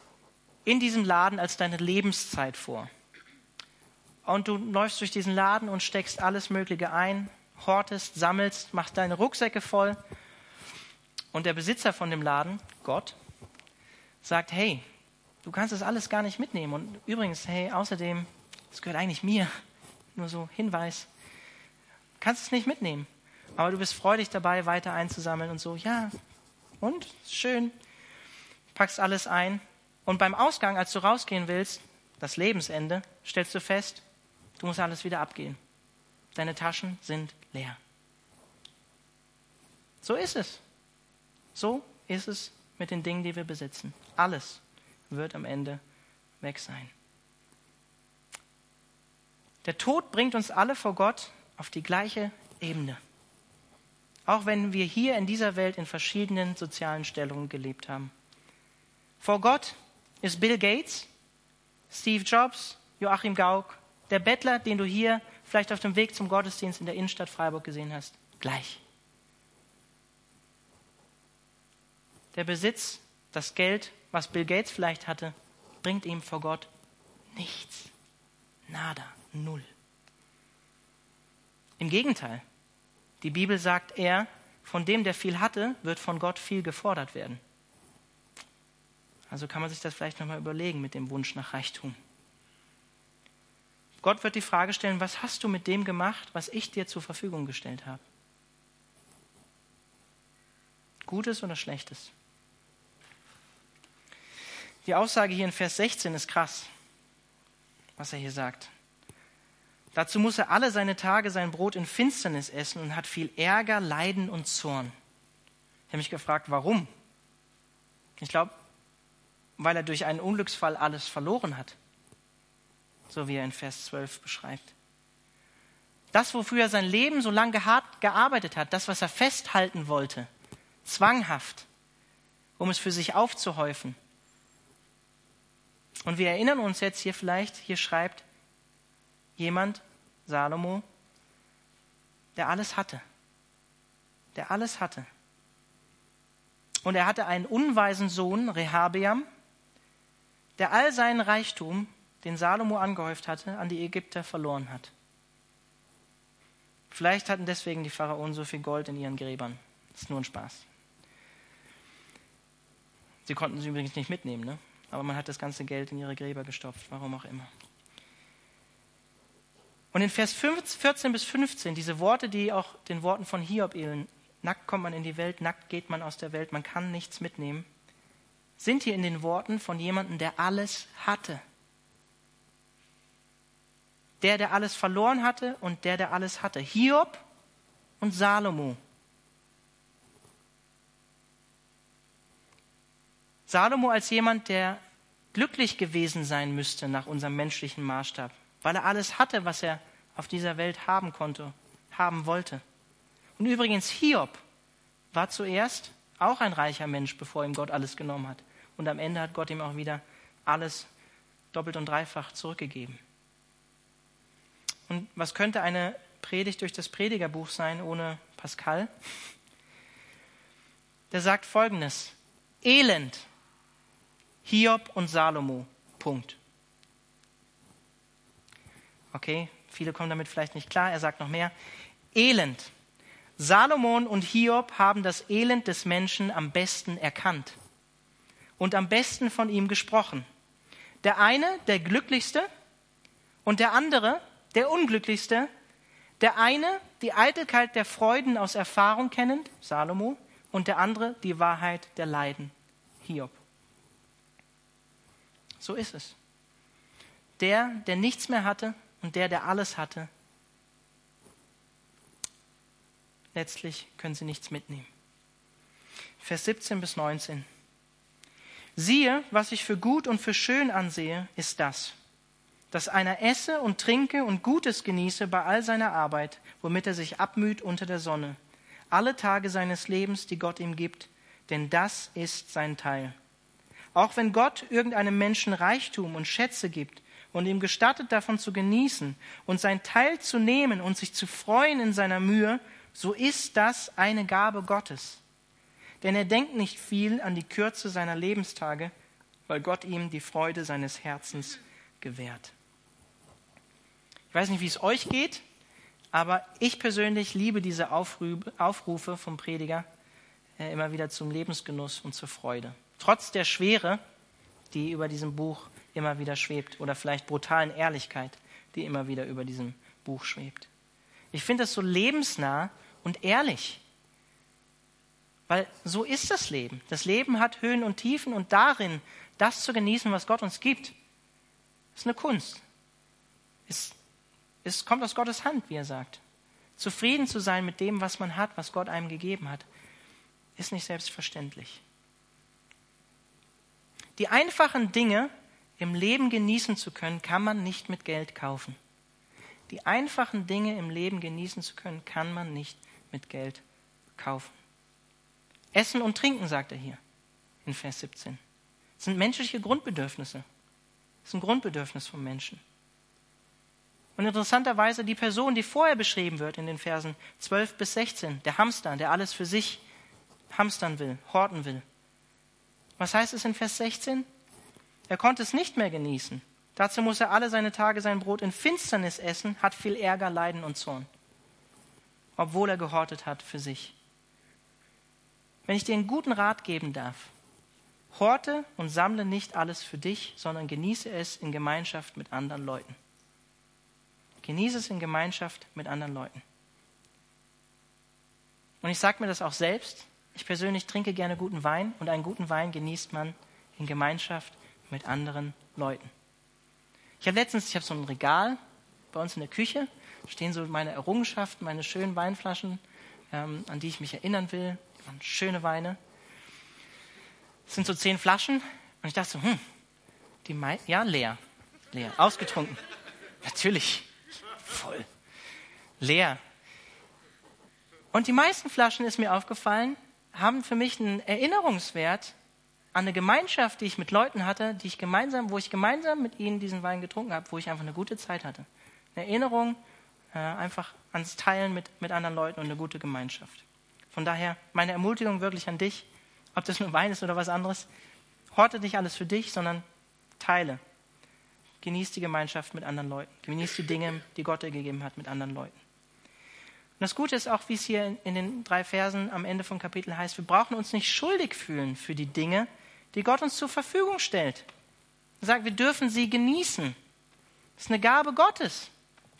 S1: in diesem Laden als deine Lebenszeit vor. Und du läufst durch diesen Laden und steckst alles Mögliche ein, hortest, sammelst, machst deine Rucksäcke voll. Und der Besitzer von dem Laden, Gott, sagt, hey, du kannst das alles gar nicht mitnehmen. Und übrigens, hey, außerdem, das gehört eigentlich mir. Nur so Hinweis. Kannst es nicht mitnehmen. Aber du bist freudig dabei, weiter einzusammeln und so. Ja, und? Schön. Packst alles ein. Und beim Ausgang, als du rausgehen willst, das Lebensende, stellst du fest, du musst alles wieder abgehen. Deine Taschen sind leer. So ist es. So ist es mit den Dingen, die wir besitzen. Alles wird am Ende weg sein. Der Tod bringt uns alle vor Gott auf die gleiche Ebene. Auch wenn wir hier in dieser Welt in verschiedenen sozialen Stellungen gelebt haben. Vor Gott ist Bill Gates, Steve Jobs, Joachim Gauck, der Bettler, den du hier vielleicht auf dem Weg zum Gottesdienst in der Innenstadt Freiburg gesehen hast, gleich. Der Besitz, das Geld, was Bill Gates vielleicht hatte, bringt ihm vor Gott nichts. Nada null. Im Gegenteil, die Bibel sagt, er, von dem, der viel hatte, wird von Gott viel gefordert werden. Also kann man sich das vielleicht nochmal überlegen mit dem Wunsch nach Reichtum. Gott wird die Frage stellen, was hast du mit dem gemacht, was ich dir zur Verfügung gestellt habe? Gutes oder Schlechtes? Die Aussage hier in Vers 16 ist krass, was er hier sagt. Dazu muss er alle seine Tage sein Brot in Finsternis essen und hat viel Ärger, Leiden und Zorn. Ich habe mich gefragt, warum? Ich glaube, weil er durch einen Unglücksfall alles verloren hat, so wie er in Vers 12 beschreibt. Das, wofür er sein Leben so lange hart gearbeitet hat, das, was er festhalten wollte, zwanghaft, um es für sich aufzuhäufen. Und wir erinnern uns jetzt hier vielleicht, hier schreibt jemand, Salomo, der alles hatte. Der alles hatte. Und er hatte einen unweisen Sohn, Rehabeam, der all seinen Reichtum, den Salomo angehäuft hatte, an die Ägypter verloren hat. Vielleicht hatten deswegen die Pharaonen so viel Gold in ihren Gräbern. Das ist nur ein Spaß. Sie konnten sie übrigens nicht mitnehmen, ne? aber man hat das ganze Geld in ihre Gräber gestopft, warum auch immer. Und in Vers 14 bis 15, diese Worte, die auch den Worten von Hiob ähneln, nackt kommt man in die Welt, nackt geht man aus der Welt, man kann nichts mitnehmen, sind hier in den Worten von jemandem, der alles hatte. Der, der alles verloren hatte und der, der alles hatte. Hiob und Salomo. Salomo als jemand, der glücklich gewesen sein müsste nach unserem menschlichen Maßstab weil er alles hatte, was er auf dieser Welt haben konnte, haben wollte. Und übrigens, Hiob war zuerst auch ein reicher Mensch, bevor ihm Gott alles genommen hat. Und am Ende hat Gott ihm auch wieder alles doppelt und dreifach zurückgegeben. Und was könnte eine Predigt durch das Predigerbuch sein ohne Pascal? Der sagt folgendes: Elend, Hiob und Salomo. Punkt. Okay, viele kommen damit vielleicht nicht klar. Er sagt noch mehr. Elend. Salomon und Hiob haben das Elend des Menschen am besten erkannt und am besten von ihm gesprochen. Der eine, der glücklichste, und der andere, der unglücklichste. Der eine, die Eitelkeit der Freuden aus Erfahrung kennend, Salomo, und der andere, die Wahrheit der Leiden, Hiob. So ist es. Der, der nichts mehr hatte, und der, der alles hatte, letztlich können sie nichts mitnehmen. Vers 17 bis 19. Siehe, was ich für gut und für schön ansehe, ist das, dass einer esse und trinke und Gutes genieße bei all seiner Arbeit, womit er sich abmüht unter der Sonne, alle Tage seines Lebens, die Gott ihm gibt, denn das ist sein Teil. Auch wenn Gott irgendeinem Menschen Reichtum und Schätze gibt und ihm gestattet, davon zu genießen und sein Teil zu nehmen und sich zu freuen in seiner Mühe, so ist das eine Gabe Gottes. Denn er denkt nicht viel an die Kürze seiner Lebenstage, weil Gott ihm die Freude seines Herzens gewährt. Ich weiß nicht, wie es euch geht, aber ich persönlich liebe diese Aufrufe vom Prediger äh, immer wieder zum Lebensgenuss und zur Freude. Trotz der Schwere, die über diesem Buch immer wieder schwebt, oder vielleicht brutalen Ehrlichkeit, die immer wieder über diesem Buch schwebt. Ich finde das so lebensnah und ehrlich. Weil so ist das Leben. Das Leben hat Höhen und Tiefen und darin das zu genießen, was Gott uns gibt, ist eine Kunst. Es, es kommt aus Gottes Hand, wie er sagt. Zufrieden zu sein mit dem, was man hat, was Gott einem gegeben hat, ist nicht selbstverständlich. Die einfachen Dinge im Leben genießen zu können, kann man nicht mit Geld kaufen. Die einfachen Dinge im Leben genießen zu können, kann man nicht mit Geld kaufen. Essen und Trinken, sagt er hier in Vers 17. Das sind menschliche Grundbedürfnisse. Das ist ein Grundbedürfnis vom Menschen. Und interessanterweise die Person, die vorher beschrieben wird in den Versen 12 bis 16, der Hamster, der alles für sich hamstern will, horten will. Was heißt es in Vers 16? Er konnte es nicht mehr genießen. Dazu muss er alle seine Tage sein Brot in Finsternis essen, hat viel Ärger, Leiden und Zorn, obwohl er gehortet hat für sich. Wenn ich dir einen guten Rat geben darf, horte und sammle nicht alles für dich, sondern genieße es in Gemeinschaft mit anderen Leuten. Genieße es in Gemeinschaft mit anderen Leuten. Und ich sage mir das auch selbst, ich persönlich trinke gerne guten Wein und einen guten Wein genießt man in Gemeinschaft mit anderen Leuten. Ich habe letztens, ich habe so ein Regal bei uns in der Küche, stehen so meine Errungenschaften, meine schönen Weinflaschen, ähm, an die ich mich erinnern will. Die waren schöne Weine. Es sind so zehn Flaschen und ich dachte so, hm, die Mei ja leer, leer, ausgetrunken. Natürlich, voll, leer. Und die meisten Flaschen ist mir aufgefallen, haben für mich einen Erinnerungswert an eine Gemeinschaft, die ich mit Leuten hatte, die ich gemeinsam, wo ich gemeinsam mit ihnen diesen Wein getrunken habe, wo ich einfach eine gute Zeit hatte. Eine Erinnerung äh, einfach ans Teilen mit, mit anderen Leuten und eine gute Gemeinschaft. Von daher meine Ermutigung wirklich an dich, ob das nur Wein ist oder was anderes, horte nicht alles für dich, sondern teile. Genieß die Gemeinschaft mit anderen Leuten. Genieß die Dinge, die Gott dir gegeben hat, mit anderen Leuten. Und das Gute ist auch, wie es hier in den drei Versen am Ende vom Kapitel heißt, wir brauchen uns nicht schuldig fühlen für die Dinge, die Gott uns zur Verfügung stellt. Er sagt, wir dürfen sie genießen. Es ist eine Gabe Gottes,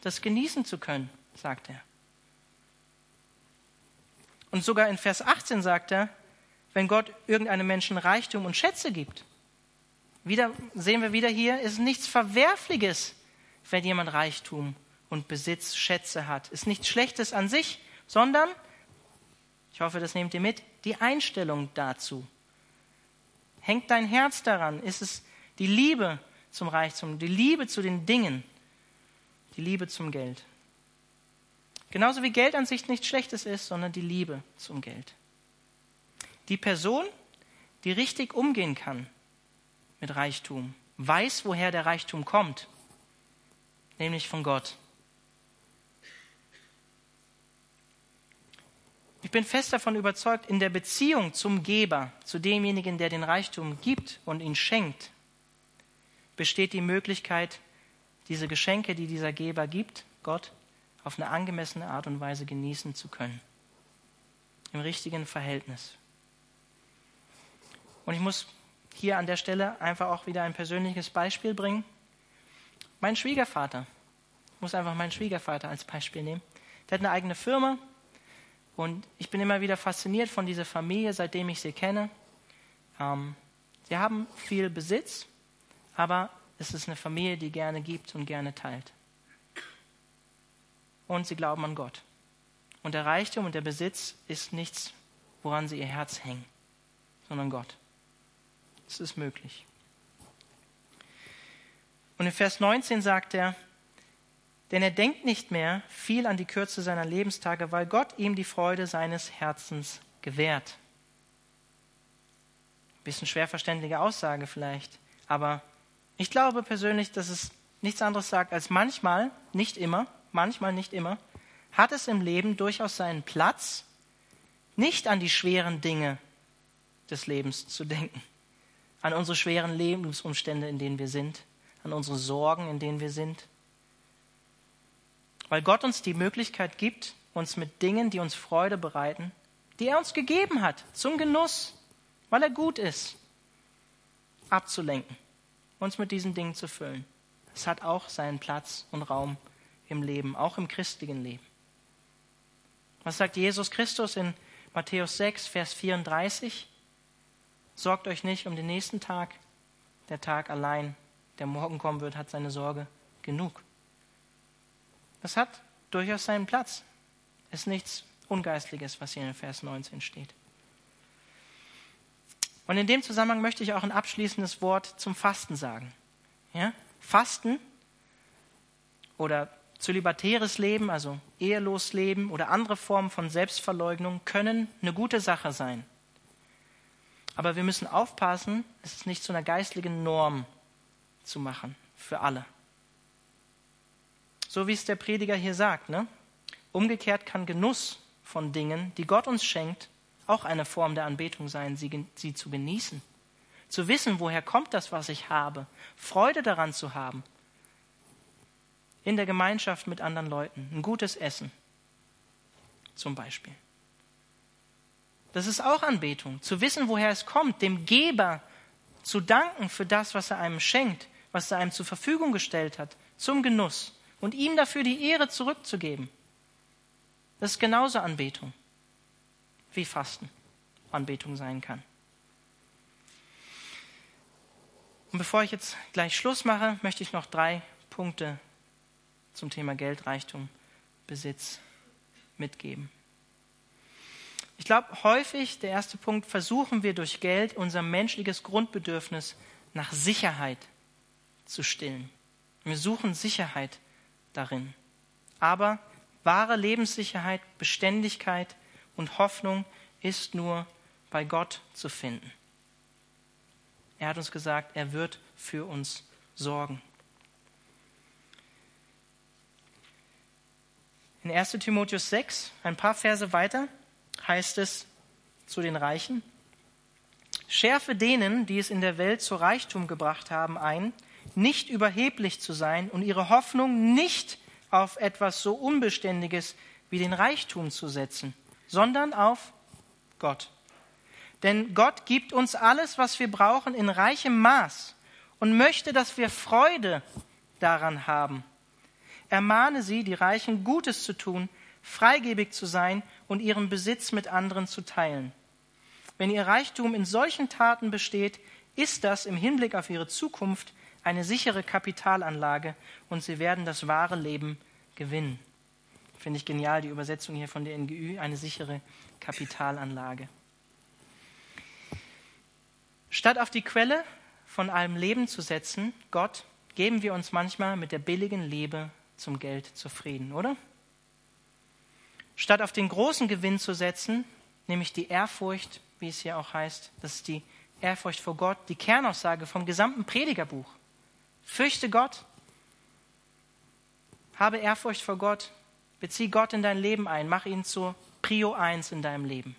S1: das genießen zu können, sagt er. Und sogar in Vers 18 sagt er, wenn Gott irgendeinem Menschen Reichtum und Schätze gibt, wieder sehen wir wieder hier, ist nichts Verwerfliches, wenn jemand Reichtum und Besitz, Schätze hat. Ist nichts Schlechtes an sich, sondern, ich hoffe, das nehmt ihr mit, die Einstellung dazu. Hängt dein Herz daran? Ist es die Liebe zum Reichtum, die Liebe zu den Dingen, die Liebe zum Geld? Genauso wie Geld an sich nichts Schlechtes ist, sondern die Liebe zum Geld. Die Person, die richtig umgehen kann mit Reichtum, weiß, woher der Reichtum kommt, nämlich von Gott. Ich bin fest davon überzeugt, in der Beziehung zum Geber, zu demjenigen, der den Reichtum gibt und ihn schenkt, besteht die Möglichkeit, diese Geschenke, die dieser Geber gibt, Gott, auf eine angemessene Art und Weise genießen zu können. Im richtigen Verhältnis. Und ich muss hier an der Stelle einfach auch wieder ein persönliches Beispiel bringen. Mein Schwiegervater, ich muss einfach meinen Schwiegervater als Beispiel nehmen. Der hat eine eigene Firma, und ich bin immer wieder fasziniert von dieser Familie, seitdem ich sie kenne. Ähm, sie haben viel Besitz, aber es ist eine Familie, die gerne gibt und gerne teilt. Und sie glauben an Gott. Und der Reichtum und der Besitz ist nichts, woran sie ihr Herz hängen, sondern Gott. Es ist möglich. Und in Vers 19 sagt er, denn er denkt nicht mehr viel an die Kürze seiner Lebenstage, weil Gott ihm die Freude seines Herzens gewährt. Bisschen schwer verständliche Aussage vielleicht, aber ich glaube persönlich, dass es nichts anderes sagt als manchmal, nicht immer, manchmal nicht immer, hat es im Leben durchaus seinen Platz, nicht an die schweren Dinge des Lebens zu denken, an unsere schweren Lebensumstände, in denen wir sind, an unsere Sorgen, in denen wir sind. Weil Gott uns die Möglichkeit gibt, uns mit Dingen, die uns Freude bereiten, die er uns gegeben hat, zum Genuss, weil er gut ist, abzulenken, uns mit diesen Dingen zu füllen. Es hat auch seinen Platz und Raum im Leben, auch im christlichen Leben. Was sagt Jesus Christus in Matthäus 6, Vers 34? Sorgt euch nicht um den nächsten Tag, der Tag allein der morgen kommen wird, hat seine Sorge genug. Das hat durchaus seinen Platz. Ist nichts Ungeistliches, was hier in Vers 19 steht. Und in dem Zusammenhang möchte ich auch ein abschließendes Wort zum Fasten sagen. Ja? Fasten oder zölibatäres Leben, also ehelos Leben oder andere Formen von Selbstverleugnung können eine gute Sache sein. Aber wir müssen aufpassen, es ist nicht zu einer geistlichen Norm zu machen für alle. So wie es der Prediger hier sagt. Ne? Umgekehrt kann Genuss von Dingen, die Gott uns schenkt, auch eine Form der Anbetung sein, sie, sie zu genießen. Zu wissen, woher kommt das, was ich habe. Freude daran zu haben. In der Gemeinschaft mit anderen Leuten. Ein gutes Essen. Zum Beispiel. Das ist auch Anbetung. Zu wissen, woher es kommt. Dem Geber zu danken für das, was er einem schenkt was er einem zur Verfügung gestellt hat, zum Genuss und ihm dafür die Ehre zurückzugeben. Das ist genauso Anbetung, wie Fasten Anbetung sein kann. Und bevor ich jetzt gleich Schluss mache, möchte ich noch drei Punkte zum Thema Geld, Reichtum, Besitz mitgeben. Ich glaube, häufig, der erste Punkt, versuchen wir durch Geld unser menschliches Grundbedürfnis nach Sicherheit zu stillen. Wir suchen Sicherheit darin. Aber wahre Lebenssicherheit, Beständigkeit und Hoffnung ist nur bei Gott zu finden. Er hat uns gesagt, er wird für uns sorgen. In 1 Timotheus 6, ein paar Verse weiter, heißt es zu den Reichen, Schärfe denen, die es in der Welt zu Reichtum gebracht haben, ein, nicht überheblich zu sein und ihre Hoffnung nicht auf etwas so Unbeständiges wie den Reichtum zu setzen, sondern auf Gott. Denn Gott gibt uns alles, was wir brauchen, in reichem Maß und möchte, dass wir Freude daran haben. Ermahne sie, die Reichen Gutes zu tun, freigebig zu sein und ihren Besitz mit anderen zu teilen. Wenn ihr Reichtum in solchen Taten besteht, ist das im Hinblick auf ihre Zukunft eine sichere Kapitalanlage und sie werden das wahre Leben gewinnen. Finde ich genial, die Übersetzung hier von der NGÜ, eine sichere Kapitalanlage. Statt auf die Quelle von allem Leben zu setzen, Gott, geben wir uns manchmal mit der billigen Liebe zum Geld zufrieden, oder? Statt auf den großen Gewinn zu setzen, nämlich die Ehrfurcht, wie es hier auch heißt, das ist die Ehrfurcht vor Gott, die Kernaussage vom gesamten Predigerbuch. Fürchte Gott. Habe Ehrfurcht vor Gott. Bezieh Gott in dein Leben ein. Mach ihn zur Prio 1 in deinem Leben.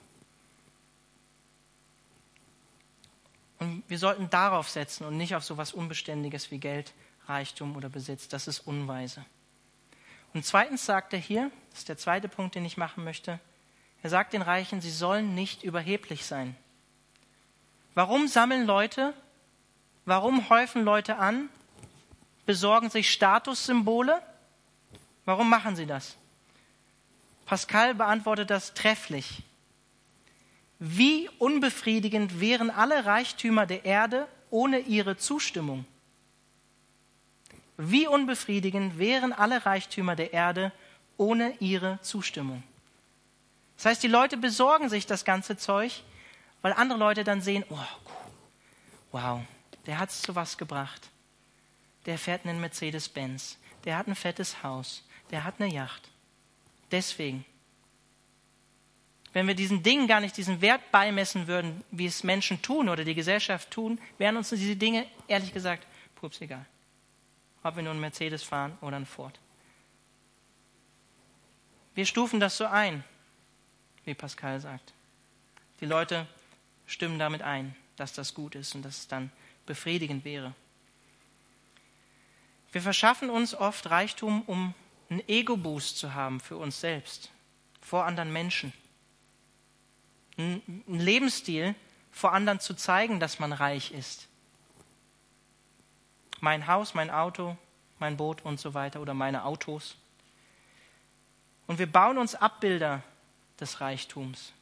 S1: Und wir sollten darauf setzen und nicht auf so etwas Unbeständiges wie Geld, Reichtum oder Besitz. Das ist unweise. Und zweitens sagt er hier, das ist der zweite Punkt, den ich machen möchte, er sagt den Reichen, sie sollen nicht überheblich sein. Warum sammeln Leute, warum häufen Leute an? Besorgen sich Statussymbole. Warum machen sie das? Pascal beantwortet das trefflich. Wie unbefriedigend wären alle Reichtümer der Erde ohne ihre Zustimmung? Wie unbefriedigend wären alle Reichtümer der Erde ohne ihre Zustimmung? Das heißt, die Leute besorgen sich das ganze Zeug, weil andere Leute dann sehen, oh, wow, der hat es zu was gebracht. Der fährt einen Mercedes-Benz, der hat ein fettes Haus, der hat eine Yacht. Deswegen. Wenn wir diesen Dingen gar nicht diesen Wert beimessen würden, wie es Menschen tun oder die Gesellschaft tun, wären uns diese Dinge, ehrlich gesagt, pups egal. Ob wir nun einen Mercedes fahren oder einen Ford. Wir stufen das so ein, wie Pascal sagt. Die Leute stimmen damit ein, dass das gut ist und dass es dann befriedigend wäre. Wir verschaffen uns oft Reichtum, um einen Ego-Boost zu haben für uns selbst, vor anderen Menschen. Einen Lebensstil vor anderen zu zeigen, dass man reich ist. Mein Haus, mein Auto, mein Boot und so weiter oder meine Autos. Und wir bauen uns Abbilder des Reichtums,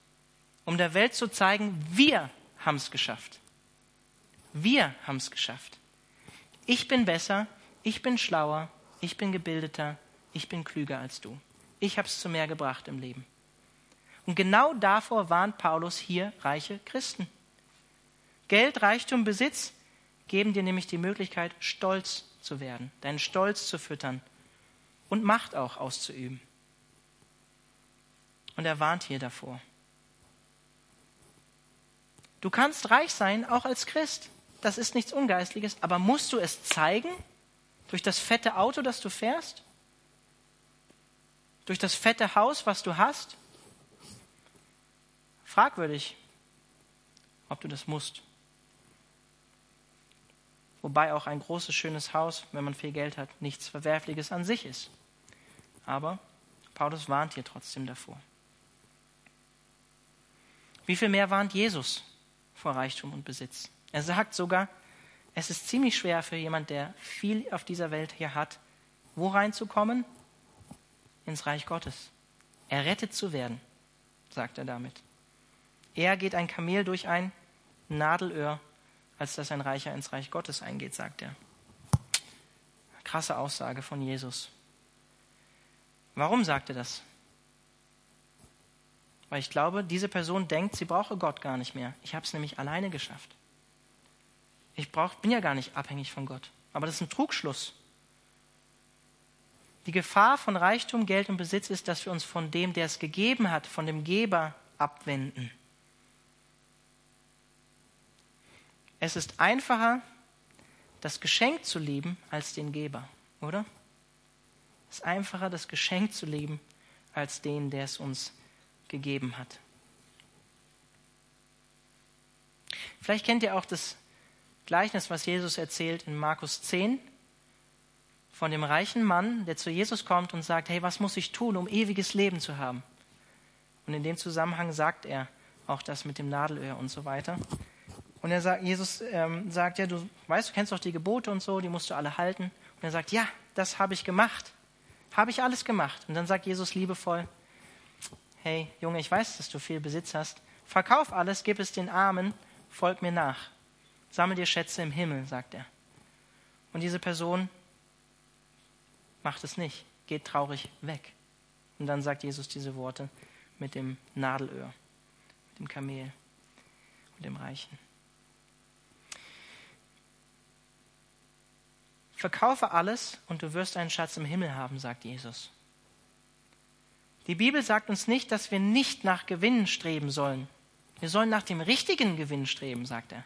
S1: um der Welt zu zeigen, wir haben es geschafft. Wir haben es geschafft. Ich bin besser, ich bin schlauer, ich bin gebildeter, ich bin klüger als du. Ich habe es zu mehr gebracht im Leben. Und genau davor warnt Paulus hier reiche Christen. Geld, Reichtum, Besitz geben dir nämlich die Möglichkeit, stolz zu werden, deinen Stolz zu füttern und Macht auch auszuüben. Und er warnt hier davor. Du kannst reich sein, auch als Christ. Das ist nichts Ungeistliches, aber musst du es zeigen? Durch das fette Auto, das du fährst? Durch das fette Haus, was du hast? Fragwürdig, ob du das musst. Wobei auch ein großes, schönes Haus, wenn man viel Geld hat, nichts Verwerfliches an sich ist. Aber Paulus warnt hier trotzdem davor. Wie viel mehr warnt Jesus vor Reichtum und Besitz? Er sagt sogar, es ist ziemlich schwer für jemand, der viel auf dieser Welt hier hat, wo reinzukommen? Ins Reich Gottes. Errettet zu werden, sagt er damit. Eher geht ein Kamel durch ein Nadelöhr, als dass ein Reicher ins Reich Gottes eingeht, sagt er. Krasse Aussage von Jesus. Warum sagt er das? Weil ich glaube, diese Person denkt, sie brauche Gott gar nicht mehr. Ich habe es nämlich alleine geschafft. Ich brauch, bin ja gar nicht abhängig von Gott. Aber das ist ein Trugschluss. Die Gefahr von Reichtum, Geld und Besitz ist, dass wir uns von dem, der es gegeben hat, von dem Geber abwenden. Es ist einfacher, das Geschenk zu lieben, als den Geber, oder? Es ist einfacher, das Geschenk zu lieben, als den, der es uns gegeben hat. Vielleicht kennt ihr auch das Gleichnis, was Jesus erzählt in Markus 10 von dem reichen Mann, der zu Jesus kommt und sagt, hey, was muss ich tun, um ewiges Leben zu haben? Und in dem Zusammenhang sagt er auch das mit dem Nadelöhr und so weiter. Und er sagt, Jesus ähm, sagt, ja, du weißt, du kennst doch die Gebote und so, die musst du alle halten. Und er sagt, ja, das habe ich gemacht. Habe ich alles gemacht. Und dann sagt Jesus liebevoll, hey Junge, ich weiß, dass du viel Besitz hast. Verkauf alles, gib es den Armen, folg mir nach. Sammel dir Schätze im Himmel, sagt er. Und diese Person macht es nicht, geht traurig weg. Und dann sagt Jesus diese Worte mit dem Nadelöhr, mit dem Kamel und dem Reichen. Verkaufe alles und du wirst einen Schatz im Himmel haben, sagt Jesus. Die Bibel sagt uns nicht, dass wir nicht nach Gewinnen streben sollen. Wir sollen nach dem richtigen Gewinn streben, sagt er.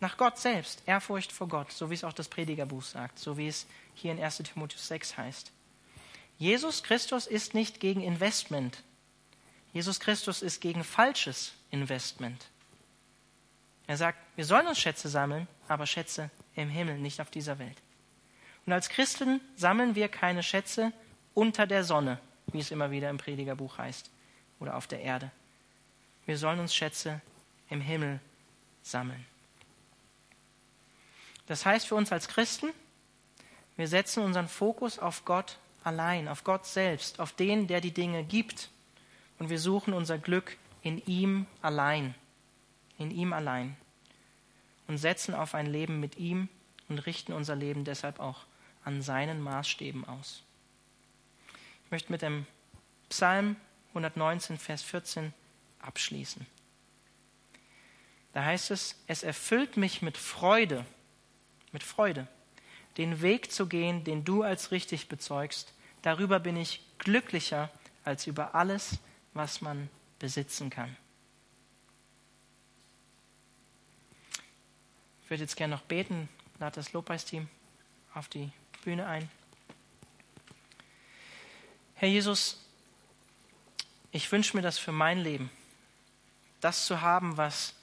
S1: Nach Gott selbst, Ehrfurcht vor Gott, so wie es auch das Predigerbuch sagt, so wie es hier in 1 Timotheus 6 heißt. Jesus Christus ist nicht gegen Investment. Jesus Christus ist gegen falsches Investment. Er sagt, wir sollen uns Schätze sammeln, aber Schätze im Himmel, nicht auf dieser Welt. Und als Christen sammeln wir keine Schätze unter der Sonne, wie es immer wieder im Predigerbuch heißt, oder auf der Erde. Wir sollen uns Schätze im Himmel sammeln. Das heißt für uns als Christen, wir setzen unseren Fokus auf Gott allein, auf Gott selbst, auf den, der die Dinge gibt. Und wir suchen unser Glück in ihm allein, in ihm allein. Und setzen auf ein Leben mit ihm und richten unser Leben deshalb auch an seinen Maßstäben aus. Ich möchte mit dem Psalm 119, Vers 14 abschließen. Da heißt es, es erfüllt mich mit Freude, mit Freude, den Weg zu gehen, den du als richtig bezeugst. Darüber bin ich glücklicher als über alles, was man besitzen kann. Ich würde jetzt gerne noch beten. Lade das Lobpreisteam auf die Bühne ein. Herr Jesus, ich wünsche mir das für mein Leben, das zu haben, was,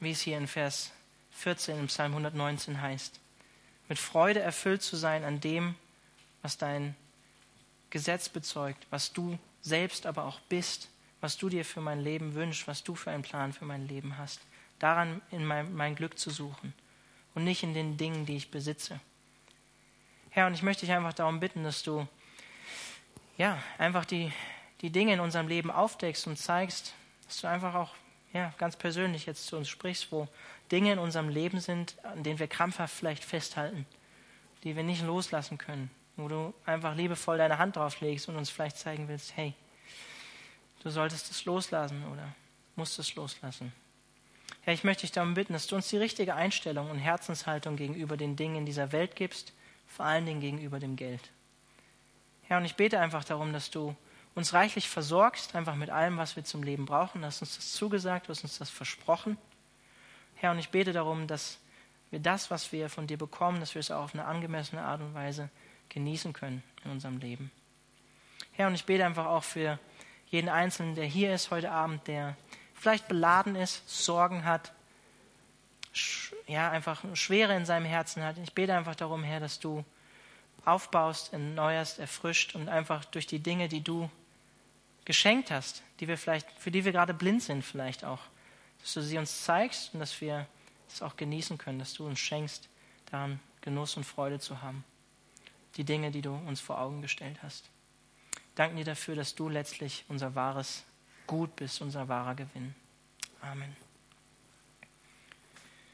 S1: wie es hier in Vers 14 im Psalm 119 heißt, mit Freude erfüllt zu sein an dem, was dein Gesetz bezeugt, was du selbst aber auch bist, was du dir für mein Leben wünschst, was du für einen Plan für mein Leben hast, daran in mein, mein Glück zu suchen und nicht in den Dingen, die ich besitze. Herr, und ich möchte dich einfach darum bitten, dass du ja einfach die, die Dinge in unserem Leben aufdeckst und zeigst, dass du einfach auch ja, ganz persönlich jetzt zu uns sprichst, wo Dinge in unserem Leben sind, an denen wir krampfhaft vielleicht festhalten, die wir nicht loslassen können, wo du einfach liebevoll deine Hand drauf legst und uns vielleicht zeigen willst, hey, du solltest es loslassen oder musst es loslassen. Herr, ich möchte dich darum bitten, dass du uns die richtige Einstellung und Herzenshaltung gegenüber den Dingen in dieser Welt gibst, vor allen Dingen gegenüber dem Geld. Herr, und ich bete einfach darum, dass du uns reichlich versorgst, einfach mit allem, was wir zum Leben brauchen. Du hast uns das zugesagt, du hast uns das versprochen. Herr, und ich bete darum, dass wir das, was wir von dir bekommen, dass wir es auch auf eine angemessene Art und Weise genießen können in unserem Leben. Herr, und ich bete einfach auch für jeden Einzelnen, der hier ist heute Abend, der vielleicht beladen ist, Sorgen hat, ja, einfach Schwere in seinem Herzen hat. Ich bete einfach darum, Herr, dass du aufbaust, erneuerst, erfrischt und einfach durch die Dinge, die du geschenkt hast, die wir vielleicht, für die wir gerade blind sind, vielleicht auch, dass du sie uns zeigst und dass wir es auch genießen können, dass du uns schenkst, daran Genuss und Freude zu haben. Die Dinge, die du uns vor Augen gestellt hast. Danken dir dafür, dass du letztlich unser wahres Gut bist, unser wahrer Gewinn. Amen.